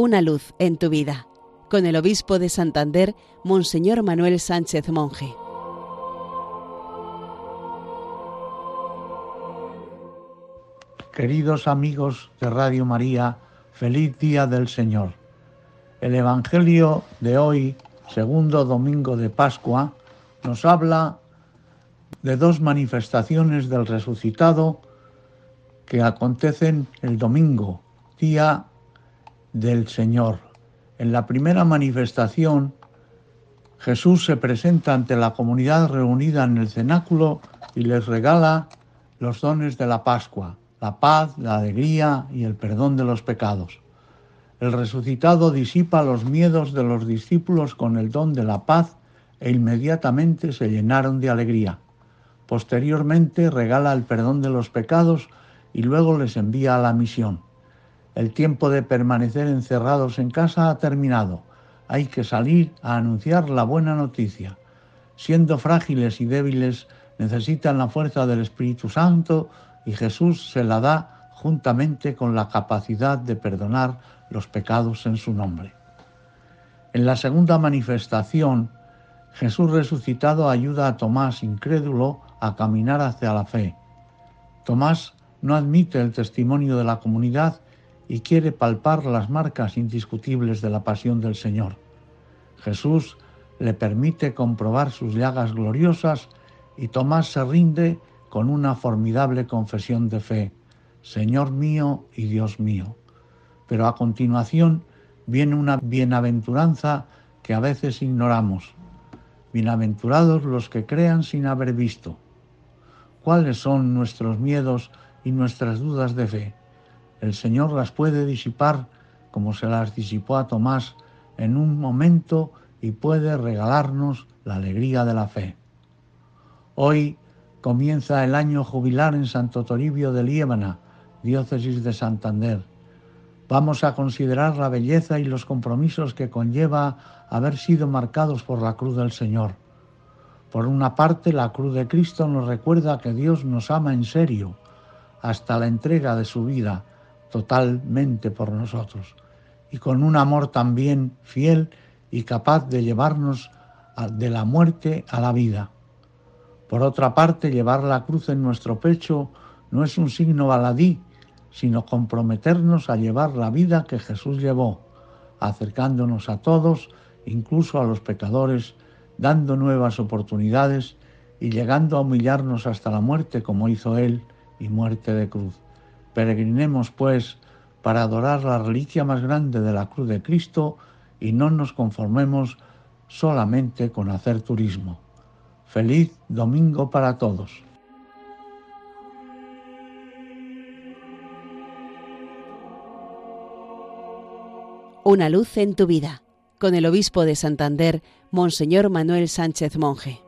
Una luz en tu vida, con el obispo de Santander, Monseñor Manuel Sánchez Monje. Queridos amigos de Radio María, feliz día del Señor. El Evangelio de hoy, segundo domingo de Pascua, nos habla de dos manifestaciones del resucitado que acontecen el domingo, día del Señor. En la primera manifestación, Jesús se presenta ante la comunidad reunida en el cenáculo y les regala los dones de la Pascua, la paz, la alegría y el perdón de los pecados. El resucitado disipa los miedos de los discípulos con el don de la paz e inmediatamente se llenaron de alegría. Posteriormente regala el perdón de los pecados y luego les envía a la misión. El tiempo de permanecer encerrados en casa ha terminado. Hay que salir a anunciar la buena noticia. Siendo frágiles y débiles, necesitan la fuerza del Espíritu Santo y Jesús se la da juntamente con la capacidad de perdonar los pecados en su nombre. En la segunda manifestación, Jesús resucitado ayuda a Tomás incrédulo a caminar hacia la fe. Tomás no admite el testimonio de la comunidad y quiere palpar las marcas indiscutibles de la pasión del Señor. Jesús le permite comprobar sus llagas gloriosas y Tomás se rinde con una formidable confesión de fe, Señor mío y Dios mío. Pero a continuación viene una bienaventuranza que a veces ignoramos. Bienaventurados los que crean sin haber visto. ¿Cuáles son nuestros miedos y nuestras dudas de fe? El Señor las puede disipar como se las disipó a Tomás en un momento y puede regalarnos la alegría de la fe. Hoy comienza el año jubilar en Santo Toribio de Liébana, diócesis de Santander. Vamos a considerar la belleza y los compromisos que conlleva haber sido marcados por la cruz del Señor. Por una parte, la cruz de Cristo nos recuerda que Dios nos ama en serio, hasta la entrega de su vida totalmente por nosotros, y con un amor también fiel y capaz de llevarnos de la muerte a la vida. Por otra parte, llevar la cruz en nuestro pecho no es un signo baladí, sino comprometernos a llevar la vida que Jesús llevó, acercándonos a todos, incluso a los pecadores, dando nuevas oportunidades y llegando a humillarnos hasta la muerte como hizo Él y muerte de cruz. Peregrinemos, pues, para adorar la reliquia más grande de la cruz de Cristo y no nos conformemos solamente con hacer turismo. Feliz domingo para todos. Una luz en tu vida, con el obispo de Santander, Monseñor Manuel Sánchez Monje.